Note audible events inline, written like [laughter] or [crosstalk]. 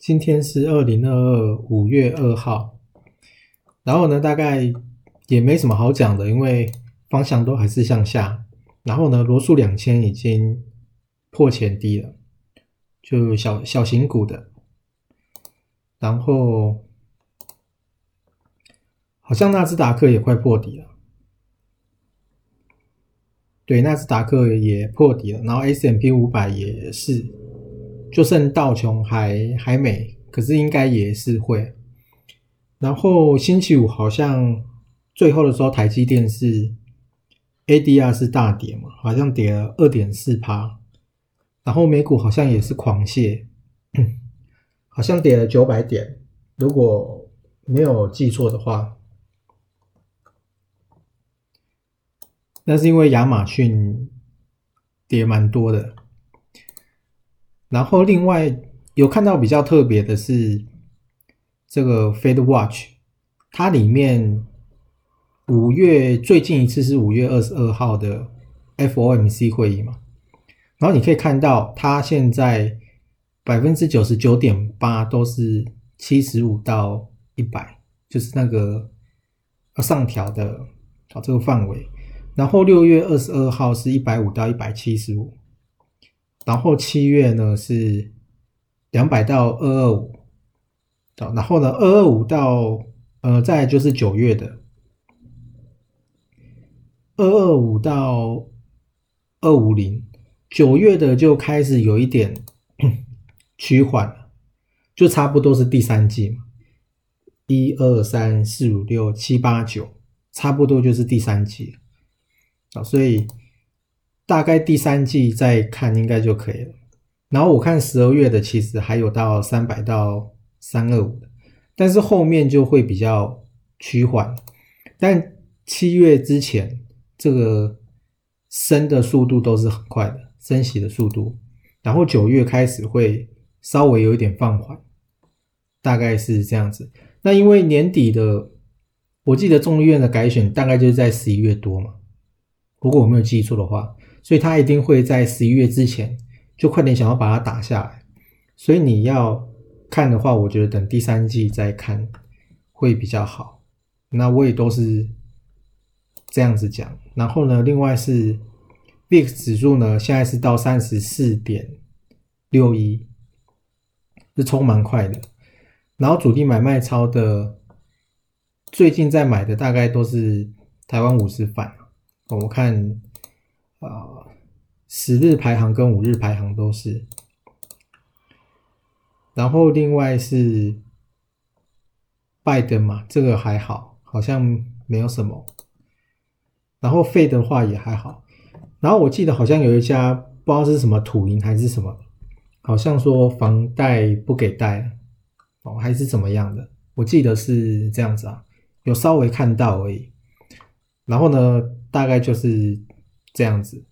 今天是二零二二五月二号，然后呢，大概也没什么好讲的，因为方向都还是向下。然后呢，罗素两千已经破前低了，就小小型股的。然后好像纳斯达克也快破底了，对，纳斯达克也破底了，然后 S M P 五百也是。就剩道琼还还没，可是应该也是会。然后星期五好像最后的时候，台积电是 ADR 是大跌嘛，好像跌了二点四趴。然后美股好像也是狂泻，好像跌了九百点，如果没有记错的话。那是因为亚马逊跌蛮多的。然后另外有看到比较特别的是这个 Fed Watch，它里面五月最近一次是五月二十二号的 FOMC 会议嘛，然后你可以看到它现在百分之九十九点八都是七十五到一百，就是那个上调的啊这个范围，然后六月二十二号是一百五到一百七十五。然后七月呢是两百到二二五，然后呢二二五到呃再就是九月的。二二五到二五零，九月的就开始有一点 [clears throat] 趋缓了，就差不多是第三季嘛，一二三四五六七八九，差不多就是第三季啊，所以。大概第三季再看应该就可以了。然后我看十二月的其实还有到三百到三二五的，但是后面就会比较趋缓。但七月之前这个升的速度都是很快的，升息的速度。然后九月开始会稍微有一点放缓，大概是这样子。那因为年底的，我记得众议院的改选大概就是在十一月多嘛，如果我没有记错的话。所以他一定会在十一月之前就快点想要把它打下来，所以你要看的话，我觉得等第三季再看会比较好。那我也都是这样子讲。然后呢，另外是 VIX 指数呢，现在是到三十四点六一，是冲蛮快的。然后主力买卖超的最近在买的大概都是台湾五十反，我们看。啊，十日排行跟五日排行都是，然后另外是拜登嘛，这个还好，好像没有什么。然后费的话也还好，然后我记得好像有一家不知道是什么土银还是什么，好像说房贷不给贷哦，还是怎么样的，我记得是这样子啊，有稍微看到而已。然后呢，大概就是。这样子，